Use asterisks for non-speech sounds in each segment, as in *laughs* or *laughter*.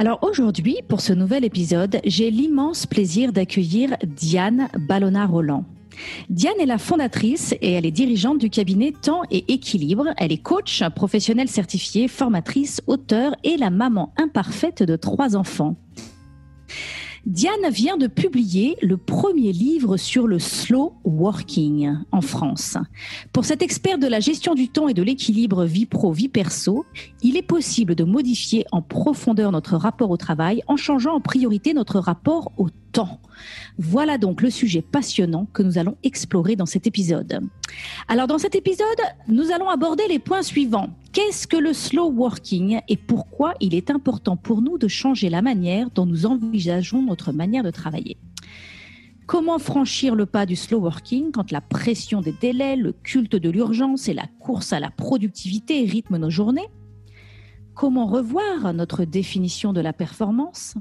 Alors aujourd'hui, pour ce nouvel épisode, j'ai l'immense plaisir d'accueillir Diane Ballona-Roland. Diane est la fondatrice et elle est dirigeante du cabinet Temps et Équilibre. Elle est coach, professionnelle certifiée, formatrice, auteur et la maman imparfaite de trois enfants. Diane vient de publier le premier livre sur le slow working en France. Pour cet expert de la gestion du temps et de l'équilibre vie pro-vie perso, il est possible de modifier en profondeur notre rapport au travail en changeant en priorité notre rapport au temps. Voilà donc le sujet passionnant que nous allons explorer dans cet épisode. Alors dans cet épisode, nous allons aborder les points suivants. Qu'est-ce que le slow working et pourquoi il est important pour nous de changer la manière dont nous envisageons notre manière de travailler? Comment franchir le pas du slow working quand la pression des délais, le culte de l'urgence et la course à la productivité rythment nos journées? Comment revoir notre définition de la performance?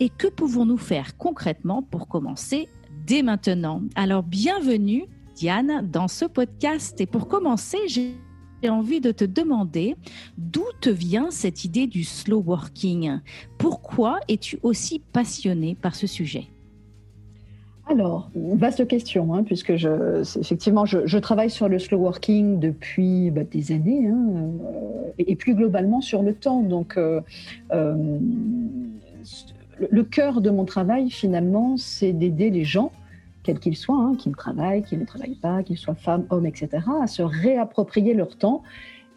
Et que pouvons-nous faire concrètement pour commencer dès maintenant? Alors, bienvenue, Diane, dans ce podcast. Et pour commencer, j'ai envie de te demander d'où te vient cette idée du slow working? Pourquoi es-tu aussi passionnée par ce sujet? Alors, vaste question, hein, puisque je, effectivement, je, travaille sur le slow working depuis bah, des années, hein, euh, et, plus globalement sur le temps. Donc, euh, euh, le cœur de mon travail, finalement, c'est d'aider les gens, quels qu'ils soient, hein, qu'ils travaillent, qu'ils ne travaillent pas, qu'ils soient femmes, hommes, etc., à se réapproprier leur temps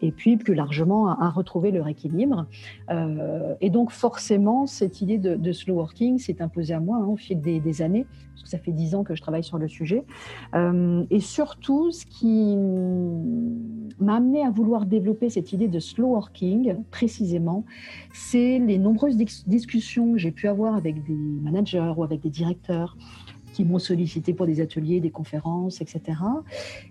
et puis plus largement à, retrouver leur équilibre. Euh, et donc forcément, cette idée de, slow working s'est imposée à moi hein, au fil des, années, parce que ça fait dix ans que je travaille sur le sujet. Euh, et surtout, ce qui m'a amené à vouloir développer cette idée de slow working, précisément, c'est les nombreuses discussions que j'ai pu avoir avec des managers ou avec des directeurs qui m'ont sollicité pour des ateliers, des conférences, etc.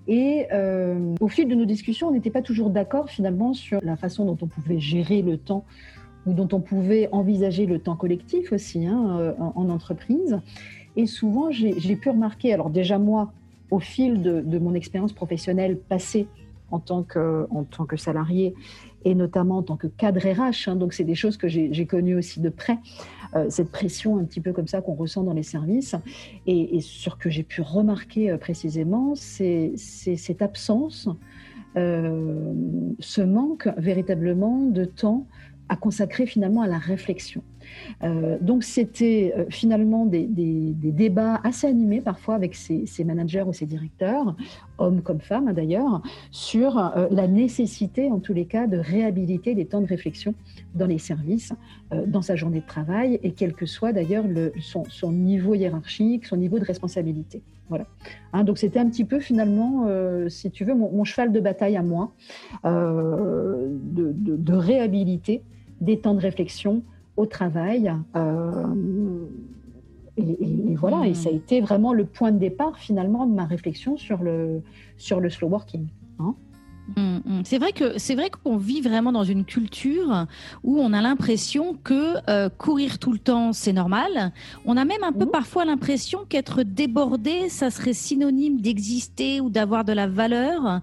Et euh, au fil de nos discussions, on n'était pas toujours d'accord finalement sur la façon dont on pouvait gérer le temps ou dont on pouvait envisager le temps collectif aussi hein, euh, en, entreprise. Et souvent, j'ai pu remarquer, alors déjà moi, au fil de, mon expérience professionnelle passée en tant que, en tant que salarié et notamment en tant que cadre RH. Hein, donc, c'est des choses que j'ai connues aussi de près, cette pression un petit peu comme ça qu'on ressent dans les services. Et, et sur que j'ai pu remarquer euh, précisément, c'est cette absence, euh, ce manque véritablement de temps à consacrer finalement à la réflexion. Euh, donc c'était euh, finalement des, débats assez animés parfois avec ces, managers ou ces directeurs, hommes comme femmes hein, d'ailleurs, sur euh, la nécessité en tous les cas de réhabiliter des temps de réflexion dans les services, dans sa journée de travail et quel que soit d'ailleurs son, niveau hiérarchique, son niveau de responsabilité. Voilà. Hein, donc c'était un petit peu finalement, si tu veux, mon, cheval de bataille à moi, de réhabiliter des temps de réflexion au travail. Euh, et, voilà, et ça a hmm. été vraiment le point de départ finalement de ma réflexion sur le, sur le slow working. Hein. Mm, mm. C'est vrai que c'est vrai qu'on vit vraiment dans une culture où on a l'impression que euh, courir tout le temps c'est normal. On a même un peu parfois l'impression qu'être débordé ça serait synonyme d'exister ou d'avoir de la valeur.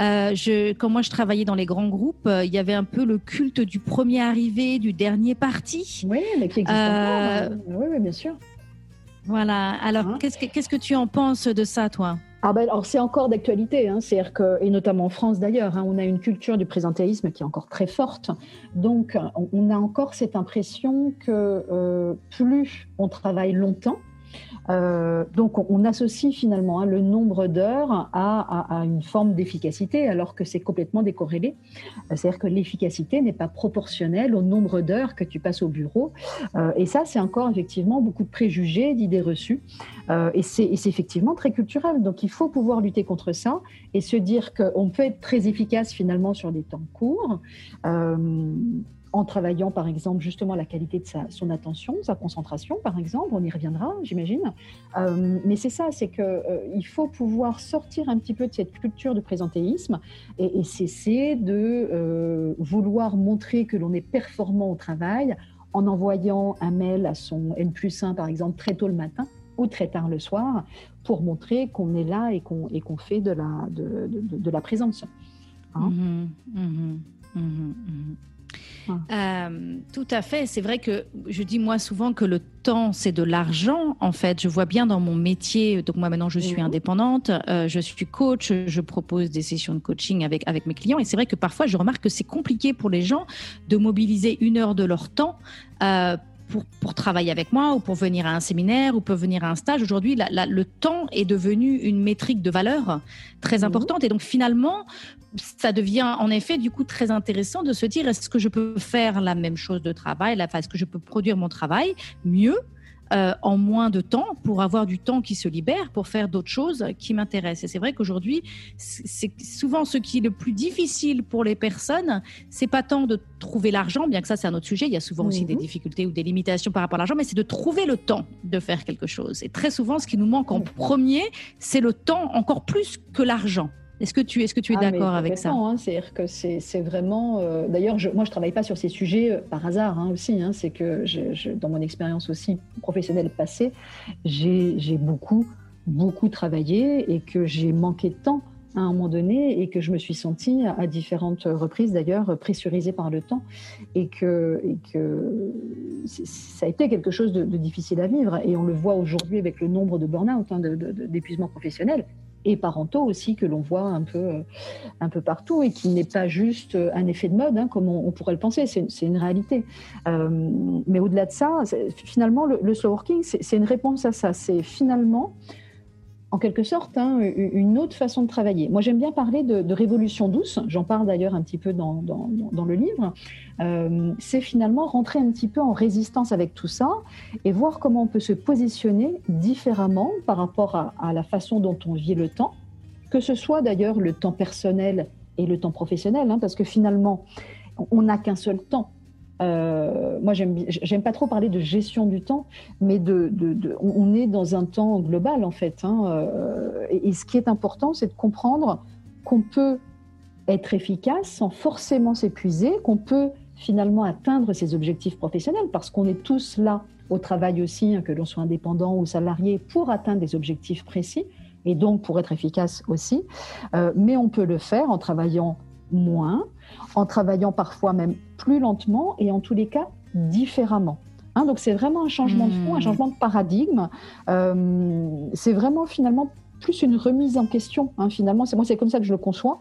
Euh, je, quand moi je travaillais dans les grands groupes, euh, il y avait un peu le culte du premier arrivé, du dernier parti. Oui, mais qui existe encore. Hein. Oui, oui, bien sûr. Voilà. Alors, hein qu'est-ce que qu'est-ce que tu en penses de ça, toi? Ah ben, alors c'est encore d'actualité, hein, que, et notamment en France d'ailleurs, hein, on a une culture du présentéisme qui est encore très forte. Donc on, a encore cette impression que euh, plus on travaille longtemps, euh, donc on, associe finalement hein, le nombre d'heures à, une forme d'efficacité alors que c'est complètement décorrélé. Euh, c'est-à-dire que l'efficacité n'est pas proportionnelle au nombre d'heures que tu passes au bureau. Euh, et ça, c'est encore effectivement beaucoup de préjugés, d'idées reçues. et c'est effectivement très culturel. Donc il faut pouvoir lutter contre ça et se dire qu'on peut être très efficace finalement sur des temps courts en travaillant par exemple justement la qualité de sa, son attention, sa concentration par exemple, on y reviendra j'imagine. Euh, mais c'est ça, c'est qu'il euh, faut pouvoir sortir un petit peu de cette culture de présentéisme et, cesser de euh, vouloir montrer que l'on est performant au travail en envoyant un mail à son N plus 1 par exemple très tôt le matin ou très tard le soir pour montrer qu'on est là et qu'on qu'on fait de la, de, de, la présence. Hein. Mhm, mhm, mhm. Euh, tout à fait. C'est vrai que je dis moi souvent que le temps c'est de l'argent. En fait, je vois bien dans mon métier. Donc moi maintenant je suis Mhm. indépendante, euh, je suis coach, je propose des sessions de coaching avec avec mes clients. Et c'est vrai que parfois je remarque que c'est compliqué pour les gens de mobiliser une heure de leur temps. euh, pour, pour travailler avec moi ou pour venir à un séminaire ou pour venir à un stage. Aujourd'hui, la- la- le temps est devenu une métrique de valeur très Mhm. importante. Et donc finalement, ça devient en effet du coup très intéressant de se dire est-ce que je peux faire la même chose de travail, enfin, est-ce que je peux produire mon travail mieux euh, en moins de temps pour avoir du temps qui se libère pour faire d'autres choses qui m'intéressent. Et c'est vrai qu'aujourd'hui, c'est souvent ce qui est le plus difficile pour les personnes, c'est pas tant de trouver l'argent, bien que ça c'est un autre sujet, il y a souvent aussi Mhm. des difficultés ou des limitations par rapport à l'argent, mais c'est de trouver le temps de faire quelque chose. Et très souvent, ce qui nous manque en Mhm. premier, c'est le temps encore plus que l'argent. Est-ce que tu, est-ce que tu es Ah, d'accord avec ça? hein. C'est-à-dire que c'est c'est vraiment. euh, D'ailleurs, moi, je travaille pas sur ces sujets euh, par hasard hein, aussi. hein. C'est que je- je- dans mon expérience aussi professionnelle passée, j'ai j'ai beaucoup, beaucoup travaillé et que j'ai manqué de temps à un moment donné et que je me suis sentie à, différentes reprises d'ailleurs pressurisée par le temps et que, et que ça a été quelque chose de, de difficile à vivre et on le voit aujourd'hui avec le nombre de burn-out, hein, de- et parentaux aussi que l'on voit un peu, euh, un peu partout et qui n'est pas juste euh, un effet de mode hein, comme on, pourrait le penser, c'est une réalité. Euh, mais au-delà de ça, finalement, le, le slow working, c'est une réponse à ça. C'est finalement, en quelque sorte, hein, une autre façon de travailler. Moi, j'aime bien parler de, révolution douce, j'en parle d'ailleurs un petit peu dans, dans, le livre. Euh, c'est finalement rentrer un petit peu en résistance avec tout ça et voir comment on peut se positionner différemment par rapport à, à la façon dont on vit le temps, que ce soit d'ailleurs le temps personnel et le temps professionnel, hein, parce que finalement, on n'a qu'un seul temps. Euh, moi, j'aime pas trop parler de gestion du temps, mais on est dans un temps global en fait. hein, euh, et, et ce qui est important, c'est de comprendre qu'on peut être efficace sans forcément s'épuiser, qu'on peut finalement atteindre ses objectifs professionnels, parce qu'on est tous là au travail aussi, hein, que l'on soit indépendant ou salarié, pour atteindre des objectifs précis, et donc pour être efficace aussi. Euh, mais on peut le faire en travaillant moins, en travaillant parfois même plus lentement, et en tous les cas différemment. Hein, donc c'est vraiment un changement de fond, un Mmh. changement de paradigme. Euh, c'est vraiment finalement plus une remise en question. hein, finalement, c'est moi c'est comme ça que je le conçois,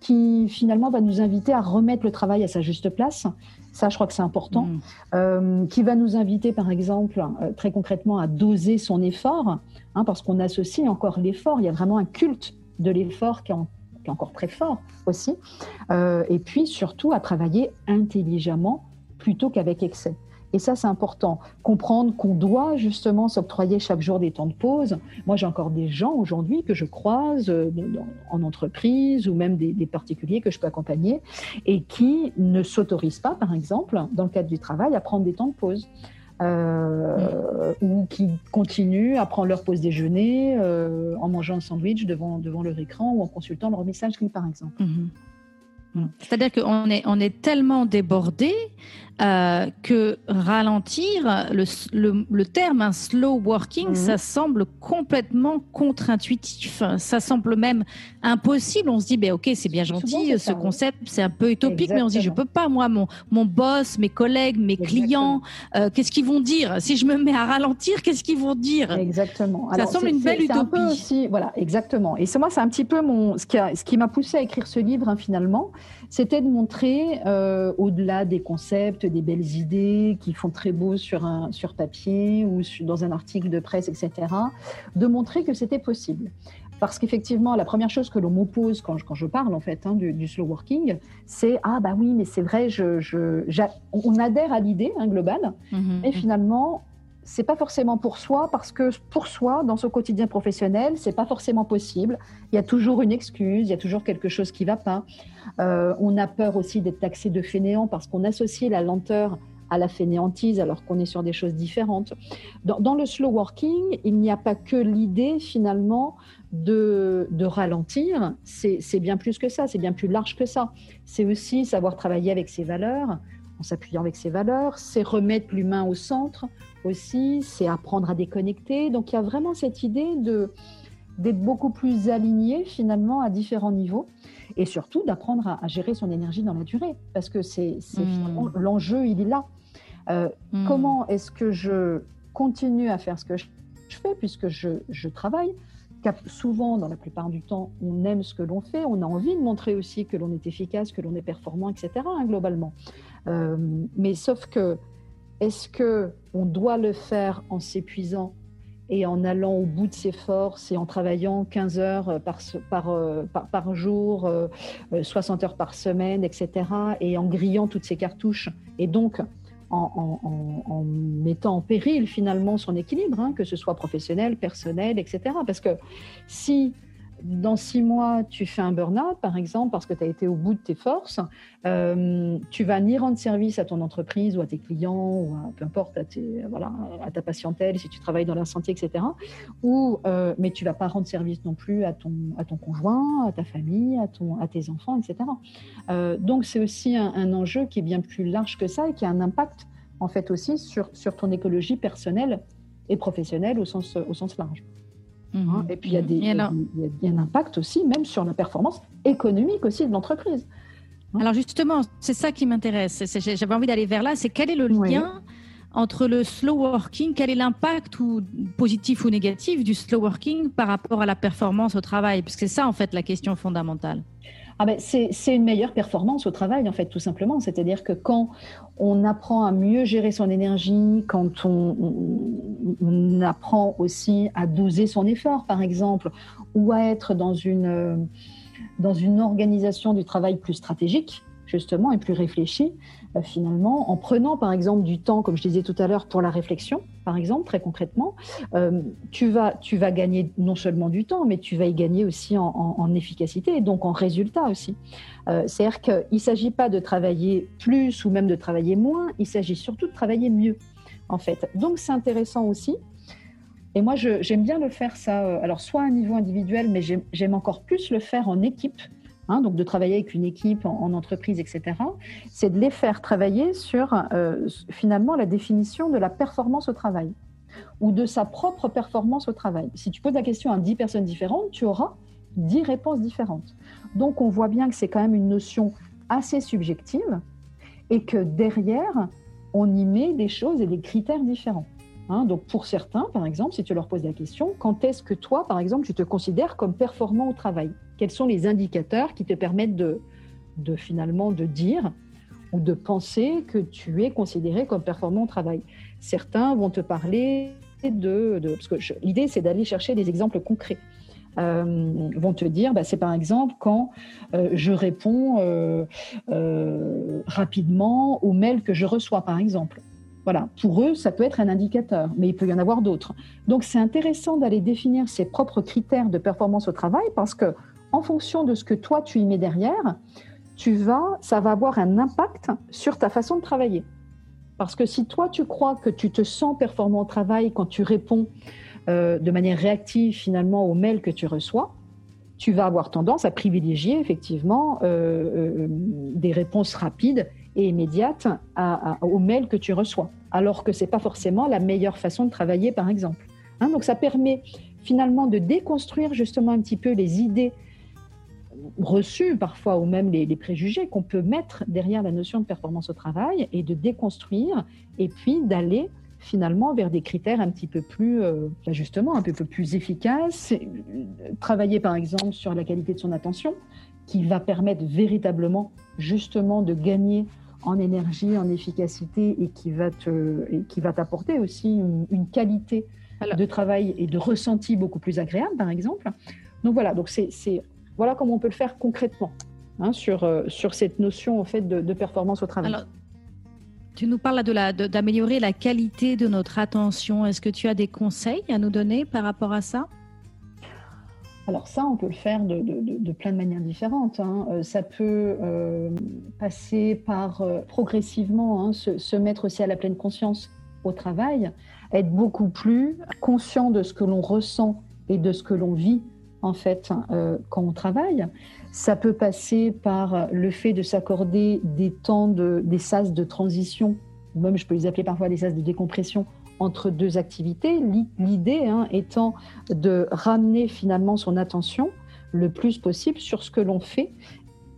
qui finalement va nous inviter à remettre le travail à sa juste place. Ça, je crois que c'est important. Mm. Euh, qui va nous inviter, par exemple, euh, très concrètement, à doser son effort, hein, parce qu'on associe encore l'effort. Il y a vraiment un culte de l'effort qui est en- qui est encore très fort aussi. Euh, et puis surtout à travailler intelligemment plutôt qu'avec excès. Et ça, c'est important. Comprendre qu'on doit justement s'octroyer chaque jour des temps de pause. Moi, j'ai encore des gens aujourd'hui que je croise euh, en entreprise ou même des, des particuliers que je peux accompagner et qui ne s'autorisent pas, par exemple, dans le cadre du travail, à prendre des temps de pause. Euh, ou qui continuent à prendre leur pause déjeuner euh, en mangeant un sandwich devant, devant leur écran ou en consultant leur messagerie, par exemple. Mhm. Mhm. C'est-à-dire qu'on est, on est tellement débordé euh, que ralentir, le, le, le terme un slow working, Mhm. ça semble complètement contre-intuitif. Ça semble même impossible. On se dit, ben ok, c'est bien gentil, ce ça, oui. concept, c'est un peu utopique, mais on se dit, je Exactement. peux pas, moi, mon, mon boss, mes collègues, mes clients, euh, qu'est-ce qu'ils vont dire? Si je me mets à ralentir, qu'est-ce qu'ils vont dire? Exactement. Ça semble une belle un peu utopie. aussi, voilà, exactement. Et c'est moi, c'est un petit peu mon, ce qui, a- ce qui m'a poussé à écrire ce livre hein, finalement, c'était de montrer euh, au-delà des concepts, des belles idées qui font très beau sur un sur papier ou sur- dans un article de presse, etc. De montrer que c'était possible. Parce qu'effectivement, la première chose que l'on m'oppose quand je, quand je parle en fait hein, du, du slow working, c'est ah bah oui, mais c'est vrai, je, je, j'a- on adhère à l'idée hein, globale, mais finalement, c'est pas forcément pour soi parce que pour soi, dans son quotidien professionnel, c'est pas forcément possible. Il y a toujours une excuse, il y a toujours quelque chose qui va pas. Euh, on a peur aussi d'être taxé de fainéant parce qu'on associe la lenteur à la fainéantise alors qu'on est sur des choses différentes. Dans, le slow working, il n'y a pas que l'idée finalement de, de ralentir, c'est bien plus que ça, c'est bien plus large que ça. C'est aussi savoir travailler avec ses valeurs, en s'appuyant avec ses valeurs, c'est remettre l'humain au centre aussi, c'est apprendre à déconnecter. Donc il y a vraiment cette idée de d'être beaucoup plus aligné finalement à différents niveaux et surtout d'apprendre à, gérer son énergie dans la durée parce que c'est hmm. l'enjeu il est là. Euh, hmm. Comment est-ce que je continue à faire ce que je, fais puisque je, je travaille? Souvent, dans la plupart du temps, on aime ce que l'on fait, on a envie de montrer aussi que l'on est efficace, que l'on est performant, etc. Hein, globalement. Euh, mais sauf que, est-ce que on doit le faire en s'épuisant et en allant au bout de ses forces et en travaillant 15 heures par, euh, par, par jour, 60 euh, heures par semaine, etc., et en grillant toutes ces cartouches, et donc en, en, mettant en péril finalement son équilibre, hein, que ce soit professionnel, personnel, etc. Parce que si dans six mois, tu fais un burn-out, par exemple, parce que tu as été au bout de tes forces, euh, tu vas ni rendre service à ton entreprise ou à tes clients, ou peu importe, à, ta patientèle, si tu travailles dans la santé, etc. Ou, euh, mais tu vas pas rendre service non plus à ton, conjoint, à ta famille, à, tes enfants, etc. Euh, donc, c'est aussi un, enjeu qui est bien plus large que ça et qui a un impact, en fait, aussi sur, ton écologie personnelle et professionnelle au sens large. Hein, mhm. et puis il y, a des, il, y a, un impact aussi, même sur la performance économique aussi de l'entreprise. Hein. Alors justement, c'est ça qui m'intéresse. J'avais envie d'aller vers là. C'est quel est le lien entre le slow working? Quel est l'impact ou positif ou négatif du slow working par rapport à la performance au travail? Parce que c'est ça en fait la question fondamentale. Ah ben, c'est une meilleure performance au travail, en fait, tout simplement. C'est-à-dire que quand on apprend à mieux gérer son énergie, quand on, apprend aussi à doser son effort, par exemple, ou à être dans une, dans une organisation du travail plus stratégique, justement, et plus réfléchie, euh, finalement, en prenant par exemple du temps, comme je disais tout à l'heure, pour la réflexion, par exemple, très concrètement, euh, tu, vas, tu vas gagner non seulement du temps, mais tu vas y gagner aussi en, efficacité et donc en résultat aussi. Euh, c'est-à-dire qu'il ne s'agit pas de travailler plus ou même de travailler moins, il s'agit surtout de travailler mieux, en fait. Donc c'est intéressant aussi. Et moi, j'aime bien le faire ça, alors soit à un niveau individuel, mais j'aime encore plus le faire en équipe Hein, donc de travailler avec une équipe en, entreprise, etc., c'est de les faire travailler sur euh, finalement la définition de la performance au travail ou de sa propre performance au travail. Si tu poses la question à 10 personnes différentes, tu auras 10 réponses différentes. Donc on voit bien que c'est quand même une notion assez subjective et que derrière, on y met des choses et des critères différents. Hein. donc pour certains, par exemple, si tu leur poses la question, quand est-ce que toi, par exemple, tu te considères comme performant au travail? Quels sont les indicateurs qui te permettent de, finalement de dire ou de penser que tu es considéré comme performant au travail. Certains vont te parler de, parce que l'idée c'est d'aller chercher des exemples concrets. Euh, vont te dire, bah, c'est par exemple quand euh, je réponds euh, rapidement aux mails que je reçois, par exemple. Voilà, pour eux, ça peut être un indicateur, mais il peut y en avoir d'autres. Donc, c'est intéressant d'aller définir ses propres critères de performance au travail parce que en fonction de ce que toi tu y mets derrière, tu vas, ça va avoir un impact sur ta façon de travailler. Parce que si toi tu crois que tu te sens performant au travail quand tu réponds euh, de manière réactive finalement aux mails que tu reçois, tu vas avoir tendance à privilégier effectivement euh, euh, des réponses rapides et immédiates aux mails que tu reçois, alors que c'est pas forcément la meilleure façon de travailler, par exemple. Hein, donc ça permet finalement de déconstruire justement un petit peu les idées reçus parfois, ou même les, préjugés qu'on peut mettre derrière la notion de performance au travail et de déconstruire, et puis d'aller finalement vers des critères un petit peu plus, euh, justement, un peu plus efficaces. Travailler par exemple sur la qualité de son attention, qui va permettre véritablement justement de gagner en énergie, en efficacité et qui va te, et qui va t'apporter aussi une, qualité de travail et de ressenti beaucoup plus agréable, par exemple. Donc voilà, donc c'est voilà comment on peut le faire concrètement hein, sur, euh, sur cette notion en fait, de, performance au travail. Tu nous parles d'améliorer la qualité de notre attention. Est-ce que tu as des conseils à nous donner par rapport à ça? Alors ça, on peut le faire de, plein de manières différentes. Hein. Euh, ça peut euh, passer par euh, progressivement hein, se, mettre aussi à la pleine conscience au travail, être beaucoup plus conscient de ce que l'on ressent et de ce que l'on vit en fait quand on travaille. Ça peut passer par le fait de s'accorder des temps de, des sas de transition, même je peux les appeler parfois des sas de décompression entre deux activités, l'idée hein, étant de ramener finalement son attention le plus possible sur ce que l'on fait,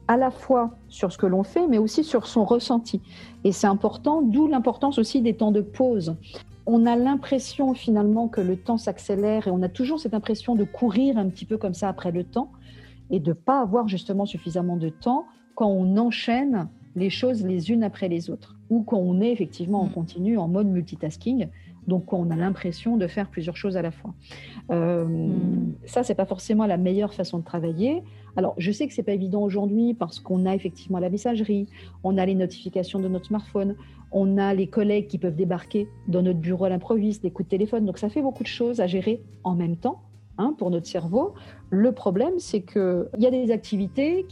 à la fois sur ce que l'on fait, mais aussi sur son ressenti. Et c'est important, d'où l'importance aussi des temps de pause. On a l'impression finalement que le temps s'accélère et on a toujours cette impression de courir un petit peu comme ça après le temps et de ne pas avoir justement suffisamment de temps quand on enchaîne les choses les unes après les autres ou quand on est effectivement en mm. continu, en mode multitasking, donc on a l'impression de faire plusieurs choses à la fois. Euh, hmm. Ça, c'est pas forcément la meilleure façon de travailler. Alors, je sais que c'est pas évident aujourd'hui parce qu'on a effectivement la messagerie, on a les notifications de notre smartphone, on a les collègues qui peuvent débarquer dans notre bureau à l'improviste, des coups de téléphone. Donc, ça fait beaucoup de choses à gérer en même temps hein, pour notre cerveau. Le problème, c'est qu'il y a des activités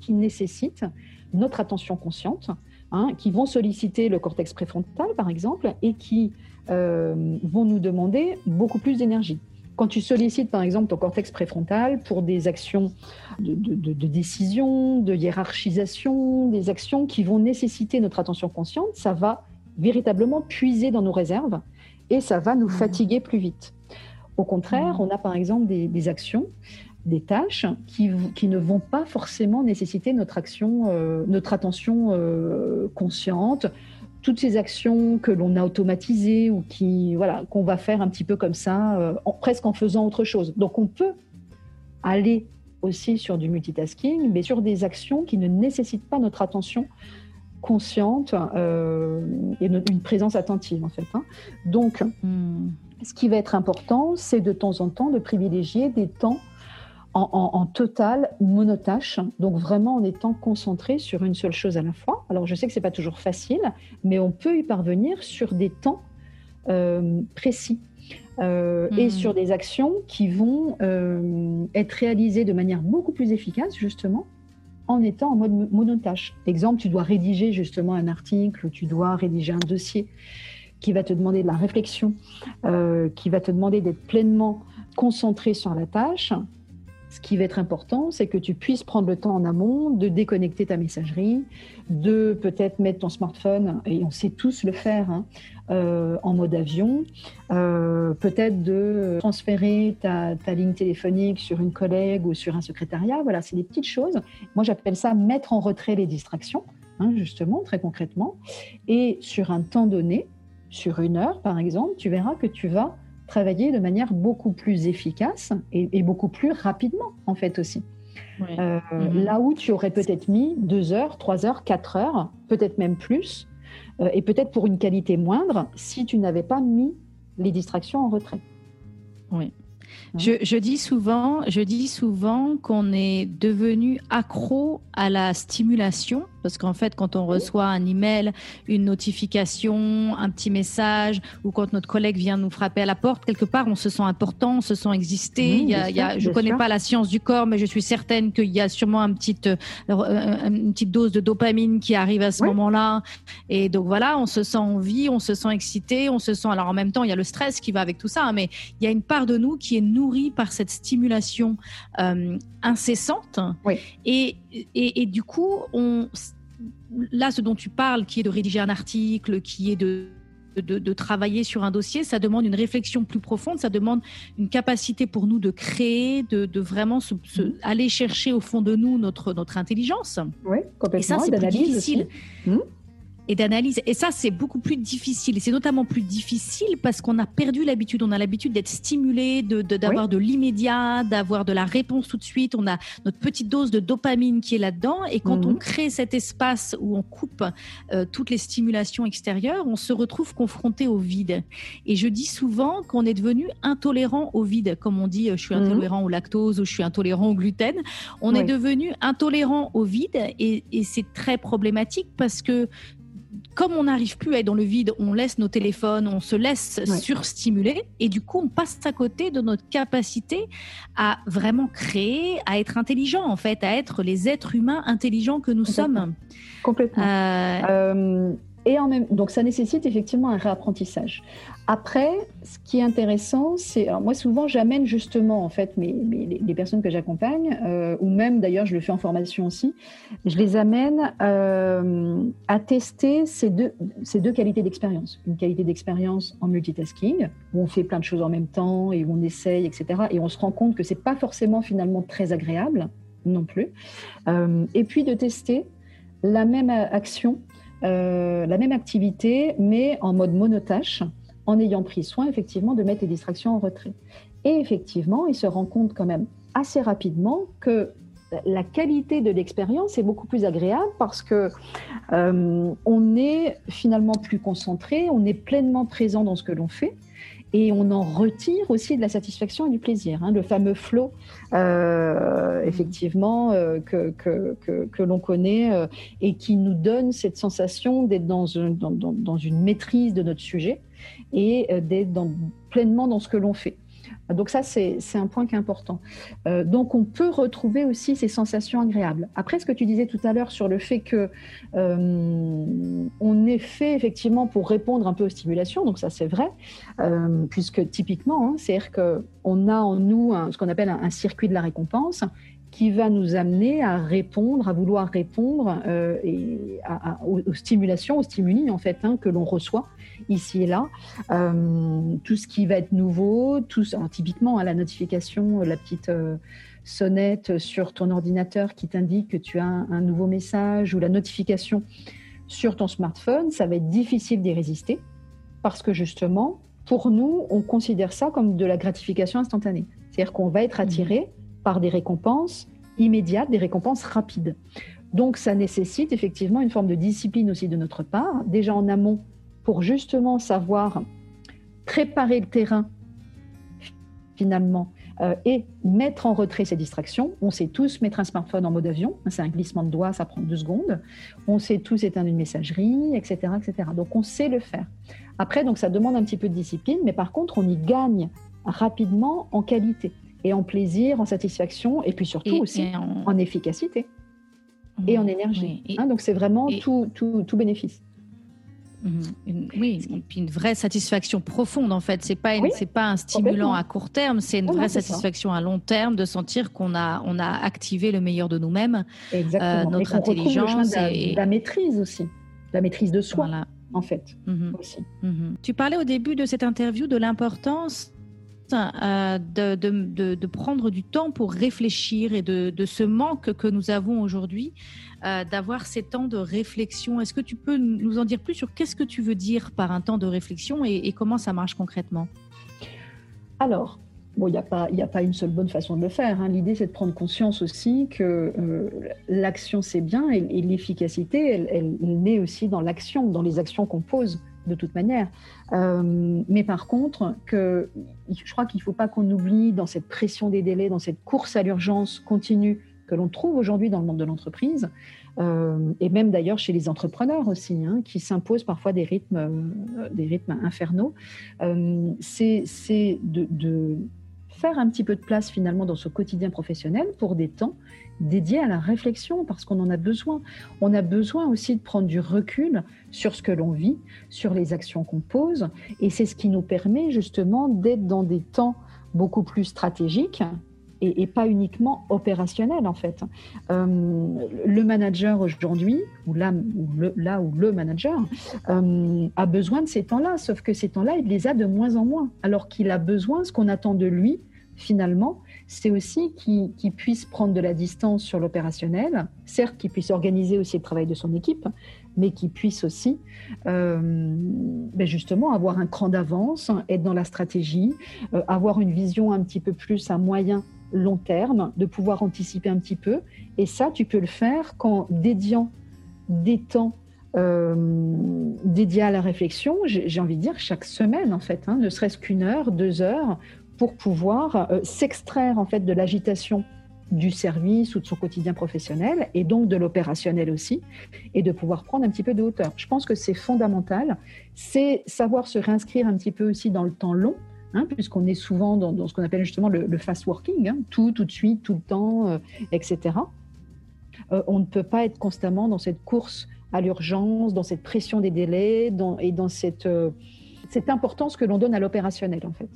qui nécessitent notre attention consciente, hein, qui vont solliciter le cortex préfrontal, par exemple, et qui euh, vont nous demander beaucoup plus d'énergie. Quand tu sollicites par exemple ton cortex préfrontal pour des actions de, décision, de hiérarchisation, des actions qui vont nécessiter notre attention consciente, ça va véritablement puiser dans nos réserves et ça va nous mmh. fatiguer plus vite. Au contraire, mmh. on a par exemple des, actions, des tâches qui, ne vont pas forcément nécessiter notre action, euh, notre attention euh, consciente, toutes ces actions que l'on a automatisées ou qui voilà qu'on va faire un petit peu comme ça, euh, presque en faisant autre chose. Donc on peut aller aussi sur du multitasking, mais sur des actions qui ne nécessitent pas notre attention consciente euh, et une présence attentive en fait. Hein. Donc, hmm. ce qui va être important, c'est de temps en temps de privilégier des temps en, total monotâche, donc vraiment en étant concentré sur une seule chose à la fois. Alors je sais que c'est pas toujours facile, mais on peut y parvenir sur des temps euh, précis euh, et hmm. sur des actions qui vont euh, être réalisées de manière beaucoup plus efficace justement en étant en mode monotâche. Exemple, tu dois rédiger justement un article, tu dois rédiger un dossier qui va te demander de la réflexion, qui va te demander d'être pleinement concentré sur la tâche ce qui va être important, c'est que tu puisses prendre le temps en amont de déconnecter ta messagerie, de peut-être mettre ton smartphone, et on sait tous le faire, hein, euh, en mode avion, euh, peut-être de transférer ta, ligne téléphonique sur une collègue ou sur un secrétariat. Voilà, c'est des petites choses. Moi, j'appelle ça mettre en retrait les distractions, hein, justement, très concrètement. Et sur un temps donné, sur une heure par exemple, tu verras que tu vas travailler de manière beaucoup plus efficace et, beaucoup plus rapidement, en fait aussi. Euh, mm-hmm. Là où tu aurais peut-être mis deux heures, trois heures, quatre heures, peut-être même plus, euh, et peut-être pour une qualité moindre, si tu n'avais pas mis les distractions en retrait. Oui. Je, dis souvent, je dis souvent qu'on est devenu accro à la stimulation parce qu'en fait, quand on reçoit un email, une notification, un petit message, ou quand notre collègue vient nous frapper à la porte, quelque part, on se sent important, on se sent exister. il y a, je ne connais pas la science du corps, mais je suis certaine qu'il y a sûrement un petit, euh, euh, une petite dose de dopamine qui arrive à ce moment-là. Et donc voilà, on se sent en vie, on se sent excité, on se sent. Alors en même temps, il y a le stress qui va avec tout ça, hein, mais il y a une part de nous qui est nourrie par cette stimulation euh, incessante. Oui. Et, et, et, du coup, on, là, ce dont tu parles, qui est de rédiger un article, qui est de, de, travailler sur un dossier, ça demande une réflexion plus profonde, ça demande une capacité pour nous de créer, de, vraiment se, mm-hmm. aller chercher au fond de nous notre, notre intelligence. Oui, complètement. Et ça, c'est plus difficile. Mm et d'analyse. Et ça, c'est beaucoup plus difficile. Et c'est notamment plus difficile parce qu'on a perdu l'habitude. On a l'habitude d'être stimulé, d'avoir de, d'avoir de l'immédiat, d'avoir de la réponse tout de suite. On a notre petite dose de dopamine qui est là-dedans. Et quand on mhm. crée cet espace où on coupe euh, toutes les stimulations extérieures, on se retrouve confronté au vide. Et je dis souvent qu'on est devenu intolérant au vide. Comme on dit, euh, je suis mhm. intolérant au lactose ou je suis intolérant au gluten. On est devenu intolérant au vide et, et c'est très problématique parce que comme on n'arrive plus à être dans le vide, on laisse nos téléphones, on se laisse surstimuler et du coup on passe à côté de notre capacité à vraiment créer, à être intelligent en fait, à être les êtres humains intelligents que nous sommes. Complètement. Euh, euh, et donc ça nécessite effectivement un réapprentissage. Après, ce qui est intéressant, c'est moi souvent j'amène justement en fait mes, les, personnes que j'accompagne, euh, ou même d'ailleurs je le fais en formation aussi, je les amène euh, à tester ces deux, ces deux qualités d'expérience. Une qualité d'expérience en multitasking, où on fait plein de choses en même temps et où on essaye, etc. Et on se rend compte que c'est pas forcément finalement très agréable non plus. Euh, et puis de tester la même action euh, la même activité, mais en mode monotâche, en ayant pris soin effectivement de mettre les distractions en retrait. Et effectivement, il se rend compte quand même assez rapidement que la qualité de l'expérience est beaucoup plus agréable parce que euh, on est finalement plus concentré, on est pleinement présent dans ce que l'on fait et on en retire aussi de la satisfaction et du plaisir. Hein, le fameux flow, euh, effectivement, euh, que, que, que, l'on connaît euh, et qui nous donne cette sensation d'être dans, dans, dans, une maîtrise de notre sujet et d'être pleinement dans ce que l'on fait. Donc ça, c'est un point qui est important. Euh, donc on peut retrouver aussi ces sensations agréables. Après, ce que tu disais tout à l'heure sur le fait que euh, on est fait effectivement pour répondre un peu aux stimulations, donc ça c'est vrai, euh, puisque typiquement, hein, c'est-à-dire qu'on a en nous ce qu'on appelle un, circuit de la récompense qui va nous amener à répondre, à vouloir répondre aux, stimulations, aux stimuli en fait hein, que l'on reçoit ici et là. Euh, tout ce qui va être nouveau, tout, typiquement à la notification, la petite euh, sonnette sur ton ordinateur qui t'indique que tu as un, nouveau message ou la notification sur ton smartphone, ça va être difficile d'y résister parce que justement, pour nous, on considère ça comme de la gratification instantanée. C'est-à-dire qu'on va être attiré par des récompenses immédiates, des récompenses rapides. Donc ça nécessite effectivement une forme de discipline aussi de notre part, déjà en amont pour justement savoir préparer le terrain finalement euh, et mettre en retrait ces distractions. On sait tous mettre un smartphone en mode avion, c'est un glissement de doigts, ça prend deux secondes. On sait tous éteindre une messagerie, etc., etc. Donc on sait le faire. Après, donc ça demande un petit peu de discipline, mais par contre, on y gagne rapidement en qualité et en plaisir, en satisfaction, et puis surtout aussi en... efficacité et en énergie. Hein, donc c'est vraiment tout, tout, tout bénéfice. Mhm. oui, et puis une vraie satisfaction profonde en fait. C'est pas c'est pas un stimulant à court terme, c'est une vraie satisfaction à long terme de sentir qu'on a on a activé le meilleur de nous-mêmes, euh, notre intelligence et la, maîtrise aussi, la maîtrise de soi en fait. Mhm. Aussi. Mhm. Tu parlais au début de cette interview de l'importance euh, de, prendre du temps pour réfléchir et de, ce manque que nous avons aujourd'hui, euh, d'avoir ces temps de réflexion. Est-ce que tu peux nous en dire plus sur qu'est-ce que tu veux dire par un temps de réflexion et, comment ça marche concrètement? Alors, Bon, il n'y a, pas, a pas une seule bonne façon de le faire. Hein. L'idée, c'est de prendre conscience aussi que euh, l'action, c'est bien, et, l'efficacité, elle, naît aussi dans l'action, dans les actions qu'on pose de toute manière. Euh, mais par contre, que, je crois qu'il ne faut pas qu'on oublie dans cette pression des délais, dans cette course à l'urgence continue que l'on trouve aujourd'hui dans le monde de l'entreprise, euh, et même d'ailleurs chez les entrepreneurs aussi, hein, qui s'imposent parfois des rythmes, euh, des rythmes infernaux, c'est de, de faire un petit peu de place finalement dans ce quotidien professionnel pour des temps dédiés à la réflexion parce qu'on en a besoin. On a besoin aussi de prendre du recul sur ce que l'on vit, sur les actions qu'on pose et c'est ce qui nous permet justement d'être dans des temps beaucoup plus stratégiques et, pas uniquement opérationnels en fait. Euh, le manager aujourd'hui, ou là, le, là où le manager, euh, a besoin de ces temps-là, sauf que ces temps-là, il les a de moins en moins, alors qu'il a besoin, ce qu'on attend de lui, finalement, c'est aussi qu'il puisse prendre de la distance sur l'opérationnel, certes qu'il puisse organiser aussi le travail de son équipe, mais qu'il puisse aussi euh, ben justement avoir un cran d'avance, être dans la stratégie, euh, avoir une vision un petit peu plus à moyen long terme, de pouvoir anticiper un petit peu. Et ça, tu peux le faire qu'en dédiant des temps euh, dédiés à la réflexion, j'ai envie de dire chaque semaine en fait, hein, ne serait-ce qu'une heure, deux heures, pour pouvoir euh, s'extraire en fait de l'agitation du service ou de son quotidien professionnel, et donc de l'opérationnel aussi, et de pouvoir prendre un petit peu de hauteur. Je pense que c'est fondamental. C'est savoir se réinscrire un petit peu aussi dans le temps long, Hein, puisqu'on est souvent dans, ce qu'on appelle justement le, fast working, hein, tout, tout de suite, tout le temps, euh, etc. Euh, on ne peut pas être constamment dans cette course à l'urgence, dans cette pression des délais et dans cette, euh, cette importance que l'on donne à l'opérationnel, en fait.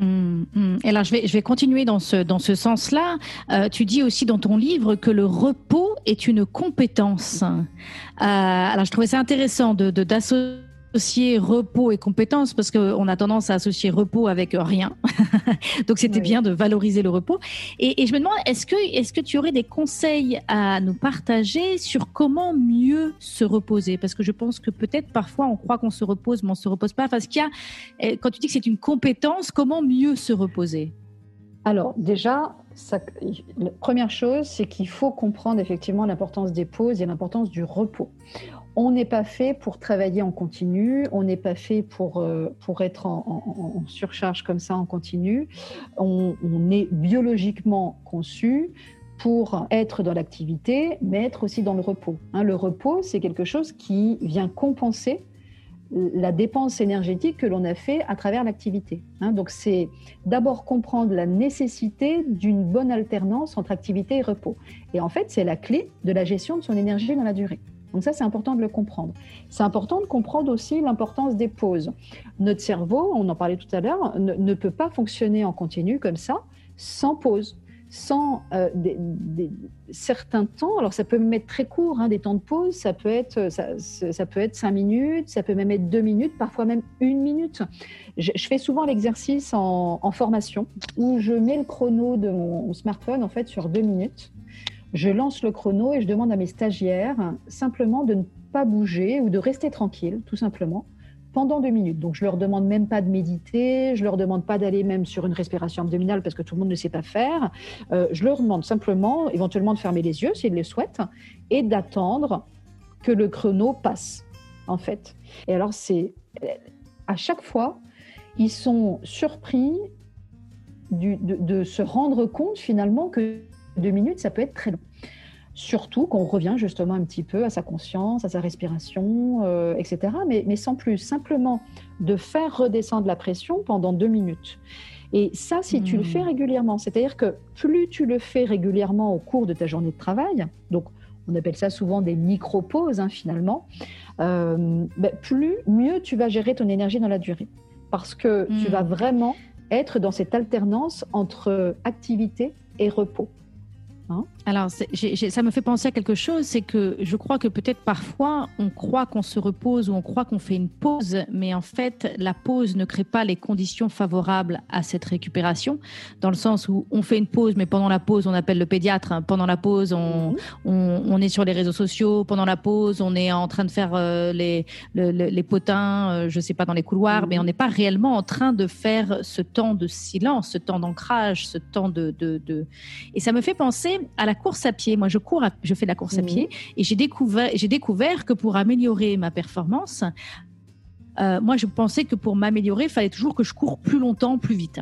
Hum, hum. Et là, je vais, je vais continuer dans ce, dans ce sens-là. tu dis aussi dans ton livre que le repos est une compétence. alors, je trouvais ça intéressant de d'associer associer repos et compétences parce qu'on a tendance à associer repos avec rien. *laughs* Donc c'était bien de valoriser le repos. Et, je me demande, est-ce que, est que tu aurais des conseils à nous partager sur comment mieux se reposer? Parce que je pense que peut-être parfois on croit qu'on se repose, mais on ne se repose pas. Parce qu'il y a, eh, quand tu dis que c'est une compétence, comment mieux se reposer? Alors déjà, la première chose, c'est qu'il faut comprendre effectivement l'importance des pauses et l'importance du repos on n'est pas fait pour travailler en continu, on n'est pas fait pour, euh, pour être en, surcharge comme ça en continu. On, est biologiquement conçu pour être dans l'activité, mais être aussi dans le repos. Hein, le repos, c'est quelque chose qui vient compenser la dépense énergétique que l'on a fait à travers l'activité. Hein. donc c'est d'abord comprendre la nécessité d'une bonne alternance entre activité et repos. Et en fait, c'est la clé de la gestion de son énergie dans la durée. Donc ça, c'est important de le comprendre. C'est important de comprendre aussi l'importance des pauses. Notre cerveau, on en parlait tout à l'heure, ne, peut pas fonctionner en continu comme ça, sans pause, sans euh, certains temps. Alors ça peut même être très court, hein, des temps de pause, ça peut, être, ça, peut être cinq minutes, ça peut même être deux minutes, parfois même une minute. Je, fais souvent l'exercice en, formation où je mets le chrono de mon smartphone en fait sur deux minutes je lance le chrono et je demande à mes stagiaires simplement de ne pas bouger ou de rester tranquille, tout simplement, pendant deux minutes. Donc je leur demande même pas de méditer, je leur demande pas d'aller même sur une respiration abdominale parce que tout le monde ne sait pas faire. Euh, je leur demande simplement, éventuellement, de fermer les yeux s'ils le souhaitent et d'attendre que le chrono passe, en fait. Et alors c'est à chaque fois, ils sont surpris de, de se rendre compte finalement que deux minutes, ça peut être très long. Surtout qu'on revient justement un petit peu à sa conscience, à sa respiration, euh, etc. Mais, mais sans plus, simplement de faire redescendre la pression pendant deux minutes. Et ça, si tu le fais hmm. régulièrement, c'est-à-dire que plus tu le fais régulièrement au cours de ta journée de travail, donc on appelle ça souvent des micro-pauses hein, finalement, euh, ben, plus mieux tu vas gérer ton énergie dans la durée. Parce que tu hmm. vas vraiment être dans cette alternance entre activité et repos. Hein? Alors, ça me fait penser à quelque chose, c'est que je crois que peut-être parfois on croit qu'on se repose ou on croit qu'on fait une pause, mais en fait la pause ne crée pas les conditions favorables à cette récupération, dans le sens où on fait une pause, mais pendant la pause on appelle le pédiatre, pendant la pause on, mhm. on, est sur les réseaux sociaux, pendant la pause on est en train de faire euh, les, les potins, euh, je sais pas, dans les couloirs, mais mhm. on n'est pas réellement en train de faire ce temps de silence, ce temps d'ancrage, ce temps de, de, de... Et ça me fait penser à la course à pied. Moi, je cours, je fais de la course à pied et j'ai découvert, j'ai découvert que pour améliorer ma performance, euh, moi, je pensais que pour m'améliorer, il fallait toujours que je cours plus longtemps, plus vite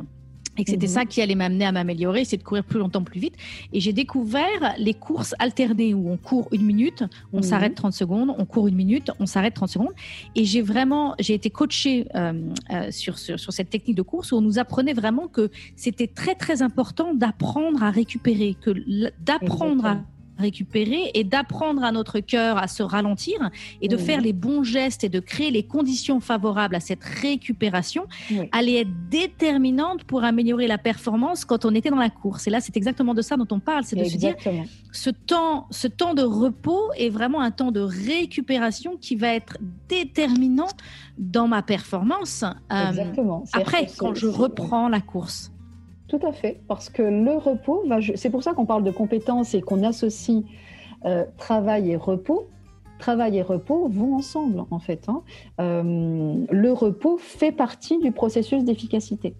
et que c'était mhm. ça qui allait m'amener à m'améliorer, c'est de courir plus longtemps, plus vite. Et j'ai découvert les courses alternées où on court une minute, on mhm. s'arrête 30 secondes, on court une minute, on s'arrête 30 secondes. Et j'ai vraiment, j'ai été coachée euh, euh, sur, sur, sur, cette technique de course où on nous apprenait vraiment que c'était très très important d'apprendre à récupérer, que d'apprendre à récupérer et d'apprendre à notre cœur à se ralentir et de faire les bons gestes et de créer les conditions favorables à cette récupération allait être déterminante pour améliorer la performance quand on était dans la course. Et là, c'est exactement de ça dont on parle, c'est de se dire ce temps, ce temps de repos est vraiment un temps de récupération qui va être déterminant dans ma performance. Euh, exactement. après, quand je reprends la course. Tout à fait, parce que le repos, c'est pour ça qu'on parle de compétences et qu'on associe euh, travail et repos. Travail et repos vont ensemble, en fait. Hein. Euh, le repos fait partie du processus d'efficacité.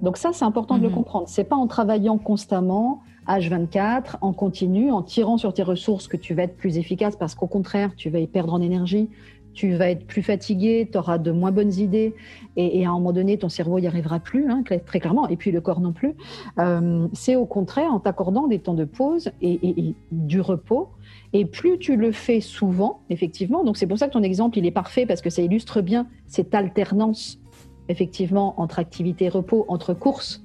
Donc ça, c'est important de le mhm. comprendre. C'est pas en travaillant constamment, H24, en continu, en tirant sur tes ressources que tu vas être plus efficace, parce qu'au contraire, tu vas y perdre en énergie, tu vas être plus fatigué, tu auras de moins bonnes idées et, à un moment donné, ton cerveau n'y arrivera plus, hein, très clairement, et puis le corps non plus. Euh, c'est au contraire en t'accordant des temps de pause et, du repos. Et plus tu le fais souvent, effectivement, donc c'est pour ça que ton exemple, il est parfait parce que ça illustre bien cette alternance, effectivement, entre activité et repos, entre courses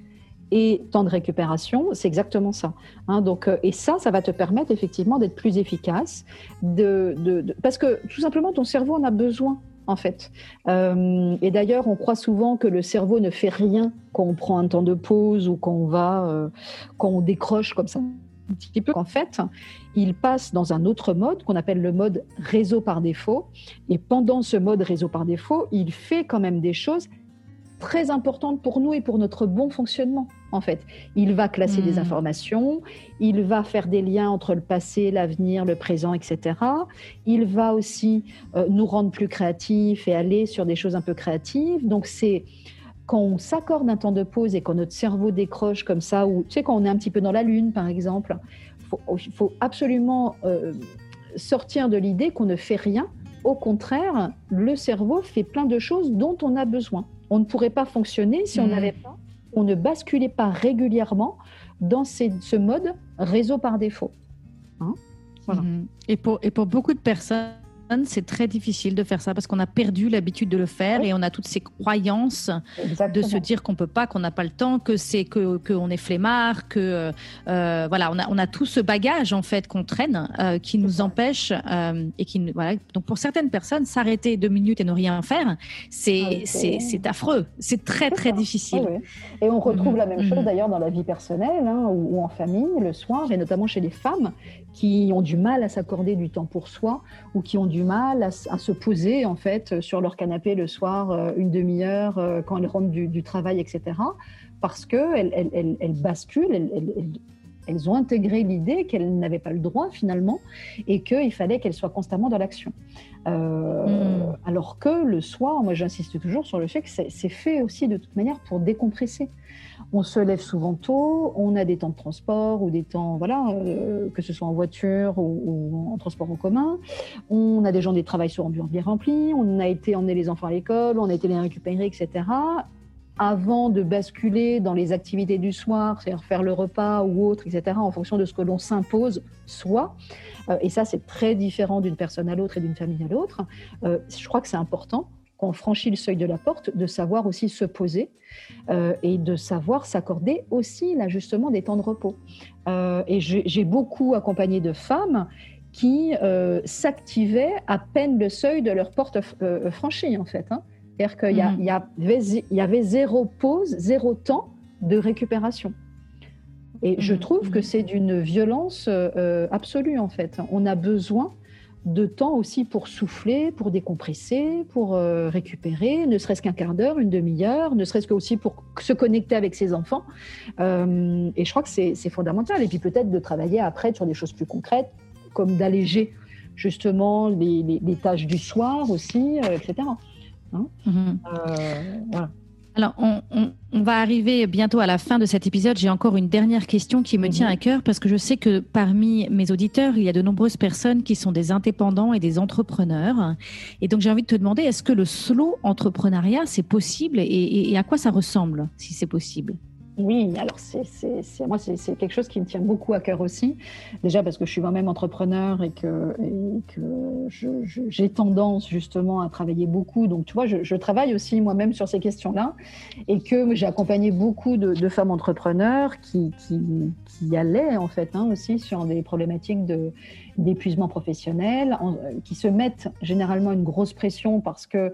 et temps de récupération, c'est exactement ça. Hein, donc, euh, et ça, ça va te permettre effectivement d'être plus efficace, de, parce que tout simplement ton cerveau en a besoin en fait. Euh, et d'ailleurs, on croit souvent que le cerveau ne fait rien quand on prend un temps de pause ou quand on va, euh, quand on décroche comme ça un petit peu. En fait, il passe dans un autre mode qu'on appelle le mode réseau par défaut. Et pendant ce mode réseau par défaut, il fait quand même des choses très importante pour nous et pour notre bon fonctionnement, en fait. Il va classer des hmm. informations, il va faire des liens entre le passé, l'avenir, le présent, etc. Il va aussi euh, nous rendre plus créatifs et aller sur des choses un peu créatives. Donc, c'est quand on s'accorde un temps de pause et quand notre cerveau décroche comme ça, ou tu sais, quand on est un petit peu dans la lune, par exemple, il faut, absolument euh, sortir de l'idée qu'on ne fait rien. Au contraire, le cerveau fait plein de choses dont on a besoin on ne pourrait pas fonctionner si on mm. n'avait pas, on ne basculait pas régulièrement dans ce mode réseau par défaut. Hein mm-hmm. et, pour, et pour beaucoup de personnes, c'est très difficile de faire ça parce qu'on a perdu l'habitude de le faire et on a toutes ces croyances de se dire qu'on peut pas, qu'on n'a pas le temps, que c'est que qu'on est flemmard, que euh, voilà, on a on a tout ce bagage en fait qu'on traîne euh, qui nous empêche euh, et qui voilà. Donc pour certaines personnes, s'arrêter deux minutes et ne rien faire, c'est ah c'est affreux, c'est très très difficile. Et on retrouve mhm. la même chose mhm. d'ailleurs dans la vie personnelle hein, ou, ou en famille le soir et notamment chez les femmes qui ont du mal à s'accorder du temps pour soi ou qui ont du mal à, se poser en fait sur leur canapé le soir euh, une demi-heure euh, quand elles rentrent du, travail, etc. Parce qu'elles elles, elles, basculent, elles, ont intégré l'idée qu'elles n'avaient pas le droit finalement et qu'il fallait qu'elles soient constamment dans l'action. Euh, hmm. Alors que le soir, moi j'insiste toujours sur le fait que c'est fait aussi de toute manière pour décompresser. On se lève souvent tôt, on a des temps de transport ou des temps, voilà, euh, que ce soit en voiture ou, en transport en commun. On a des gens des travails sont bien remplis, on a été emmener les enfants à l'école, on a été les récupérer, etc. Avant de basculer dans les activités du soir, c'est-à-dire faire le repas ou autre, etc., en fonction de ce que l'on s'impose soi. Euh, et ça, c'est très différent d'une personne à l'autre et d'une famille à l'autre. Euh, je crois que c'est important quand on franchit le seuil de la porte, de savoir aussi se poser euh, et de savoir s'accorder aussi l'ajustement des temps de repos. Euh, et j'ai beaucoup accompagné de femmes qui euh, s'activaient à peine le seuil de leur porte franchie, en fait. Hein. C'est-à-dire qu'il y, mmh. y, avait zéro pause, zéro temps de récupération. Et je mmh. trouve que mmh. c'est d'une violence absolue, en fait. On a besoin de temps aussi pour souffler, pour décompresser, pour euh, récupérer, ne serait-ce qu'un quart d'heure, une demi-heure, ne serait-ce que aussi pour se connecter avec ses enfants. Euh, et je crois que c'est fondamental. Et puis peut-être de travailler après sur des choses plus concrètes, comme d'alléger justement les, tâches du soir aussi, euh, etc. Hein mm-hmm. voilà. Alors, on, va arriver bientôt à la fin de cet épisode. J'ai encore une dernière question qui me mhm. tient à cœur parce que je sais que parmi mes auditeurs, il y a de nombreuses personnes qui sont des indépendants et des entrepreneurs. Et donc, j'ai envie de te demander, est-ce que le slow entrepreneuriat, c'est possible et à quoi ça ressemble, si c'est possible? Oui, alors c'est, moi, c'est, quelque chose qui me tient beaucoup à cœur aussi. Déjà parce que je suis moi-même entrepreneur et que, j'ai tendance justement à travailler beaucoup. Donc, tu vois, je, travaille aussi moi-même sur ces questions-là et que j'ai accompagné beaucoup de, femmes entrepreneurs qui, qui, allaient en fait hein, aussi sur des problématiques d'épuisement professionnel, qui se mettent généralement une grosse pression parce que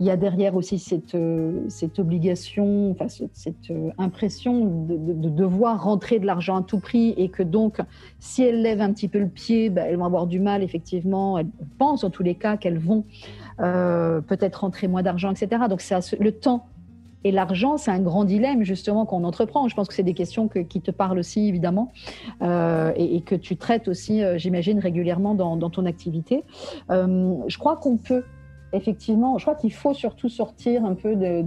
il y a derrière aussi cette, euh, obligation, enfin, cette, euh, impression de, devoir rentrer de l'argent à tout prix et que donc, si elles lèvent un petit peu le pied, ben, elles vont avoir du mal, effectivement. Elles pensent en tous les cas qu'elles vont euh, peut-être rentrer moins d'argent, etc. Donc, ça, le temps et l'argent, c'est un grand dilemme justement qu'on entreprend. Je pense que c'est des questions qui te parlent aussi évidemment et, que tu traites aussi, j'imagine, régulièrement dans, ton activité. je crois qu'on peut effectivement, je crois qu'il faut surtout sortir un peu de,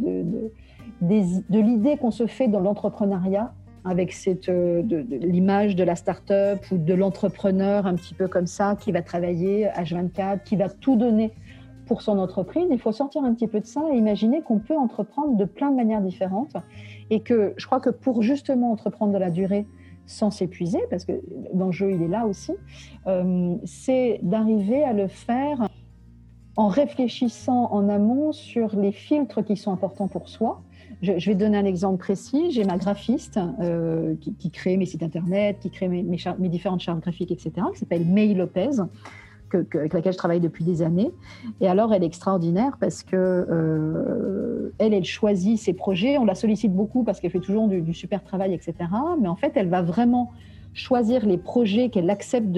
l'idée qu'on se fait dans l'entrepreneuriat avec cette, euh, l'image de la start-up ou de l'entrepreneur un petit peu comme ça qui va travailler H24, qui va tout donner pour son entreprise, il faut sortir un petit peu de ça et imaginer qu'on peut entreprendre de plein de manières différentes. Et que je crois que pour justement entreprendre de la durée sans s'épuiser, parce que l'enjeu il est là aussi, euh, c'est d'arriver à le faire en réfléchissant en amont sur les filtres qui sont importants pour soi. Je, vais donner un exemple précis. J'ai ma graphiste euh, qui, crée mes sites internet, qui crée mes, différentes chartes graphiques, etc., qui s'appelle May Lopez avec laquelle je travaille depuis des années. Et alors, elle est extraordinaire parce que euh, elle, elle choisit ses projets. On la sollicite beaucoup parce qu'elle fait toujours du, super travail, etc. Mais en fait, elle va vraiment choisir les projets qu'elle accepte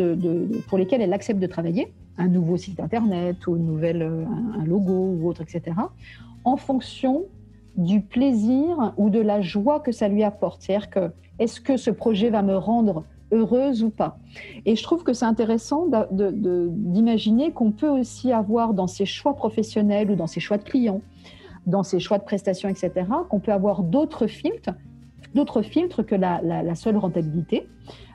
pour lesquels elle accepte de travailler, un nouveau site internet ou une nouvelle, euh, un logo ou autre, etc. En fonction du plaisir ou de la joie que ça lui apporte. C'est-à-dire que est-ce que ce projet va me rendre heureuse ou pas? Et je trouve que c'est intéressant d'imaginer qu'on peut aussi avoir dans ses choix professionnels ou dans ses choix de clients, dans ses choix de prestations, etc., qu'on peut avoir d'autres filtres, d'autres filtres que la, seule rentabilité,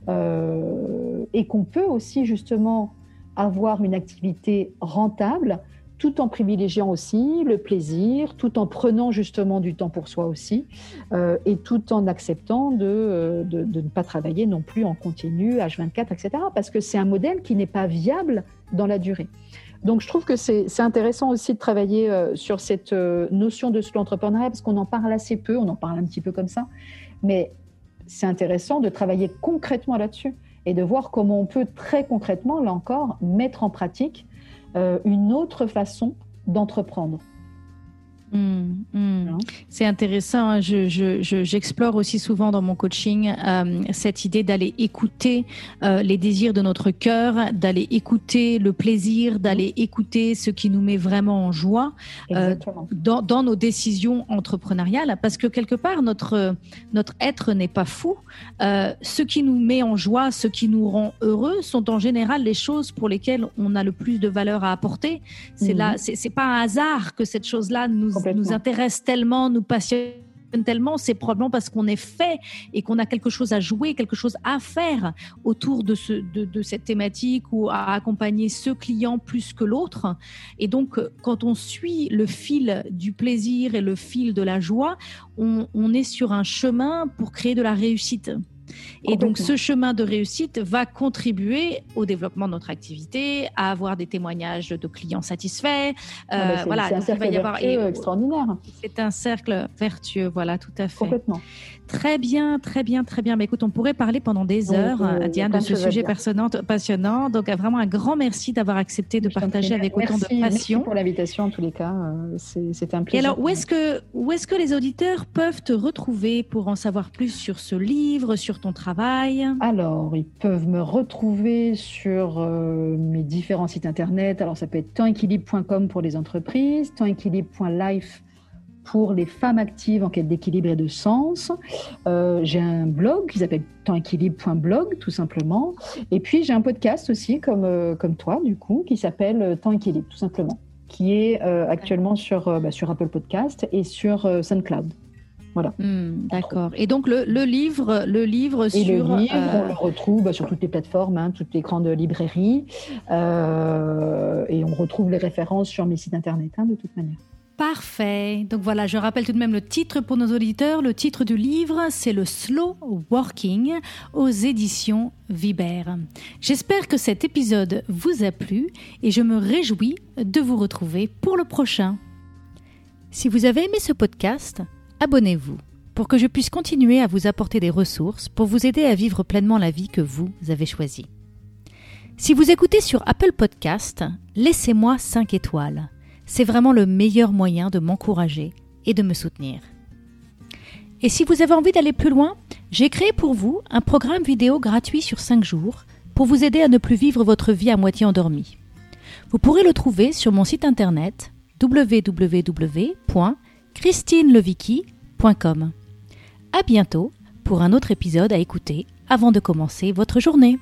euh, et qu'on peut aussi justement avoir une activité rentable tout en privilégiant aussi le plaisir, tout en prenant justement du temps pour soi aussi, euh, et tout en acceptant euh, de, de, ne pas travailler non plus en continu, H24, etc. Parce que c'est un modèle qui n'est pas viable dans la durée. Donc je trouve que c'est intéressant aussi de travailler euh, sur cette notion de slow entrepreneuriat, parce qu'on en parle assez peu, on en parle un petit peu comme ça, mais c'est intéressant de travailler concrètement là-dessus et de voir comment on peut très concrètement, là encore, mettre en pratique euh, une autre façon d'entreprendre. Mmh, mmh. Hein c'est intéressant. Hein. J'explore aussi souvent dans mon coaching euh, cette idée d'aller écouter euh, les désirs de notre cœur, d'aller écouter le plaisir, d'aller écouter ce qui nous met vraiment en joie euh, dans, dans, nos décisions entrepreneuriales, parce que quelque part notre notre être n'est pas fou. ce qui nous met en joie, ce qui nous rend heureux, sont en général les choses pour lesquelles on a le plus de valeur à apporter. C'est mmh. là, c'est pas un hasard que cette chose-là nous nous intéresse tellement, nous passionne tellement, c'est probablement parce qu'on est fait et qu'on a quelque chose à jouer, quelque chose à faire autour de, ce, de, cette thématique ou à accompagner ce client plus que l'autre. Et donc, quand on suit le fil du plaisir et le fil de la joie, on est sur un chemin pour créer de la réussite. Et donc, ce chemin de réussite va contribuer au développement de notre activité, à avoir des témoignages de clients satisfaits. Euh, ah bah, voilà, c'est un cercle vertueux extraordinaire. C'est un cercle vertueux, voilà, tout à fait. Complètement. Très bien, très bien, très bien. Mais écoute, on pourrait parler pendant des heures, euh, Diane, de ce sujet passionnant. Donc, vraiment un grand merci d'avoir accepté de partager avec autant de passion. Merci pour l'invitation, en tous les cas. Euh, c'est un plaisir. Et alors, où est-ce que, où est-ce que les auditeurs peuvent te retrouver pour en savoir plus sur ce livre, sur ton travail? Alors, ils peuvent me retrouver sur euh, mes différents sites internet. Alors, ça peut être tempséquilibre.com pour les entreprises, tempséquilibre.life pour les femmes actives en quête d'équilibre et de sens. Euh, j'ai un blog qui s'appelle tempséquilibre.blog, tout simplement. Et puis, j'ai un podcast aussi, comme, euh, comme toi, du coup, qui s'appelle Temps équilibre, tout simplement, qui est actuellement sur, bah, sur Apple Podcast et sur SoundCloud. Voilà. Hmm, d'accord. Et donc le, livre, le livre sur. le livre, on le retrouve bah, sur toutes les plateformes, hein, toutes les grandes librairies, euh, et on retrouve les références sur mes sites internet, hein, de toute manière. Parfait. Donc voilà, je rappelle tout de même le titre pour nos auditeurs. Le titre du livre, c'est le Slow Working aux éditions Viber. J'espère que cet épisode vous a plu et je me réjouis de vous retrouver pour le prochain. Si vous avez aimé ce podcast, abonnez-vous pour que je puisse continuer à vous apporter des ressources pour vous aider à vivre pleinement la vie que vous avez choisie. Si vous écoutez sur Apple Podcast, laissez-moi 5 étoiles. C'est vraiment le meilleur moyen de m'encourager et de me soutenir. Et si vous avez envie d'aller plus loin, j'ai créé pour vous un programme vidéo gratuit sur 5 jours pour vous aider à ne plus vivre votre vie à moitié endormie. Vous pourrez le trouver sur mon site internet www christinelevicki.com. À bientôt pour un autre épisode à écouter avant de commencer votre journée.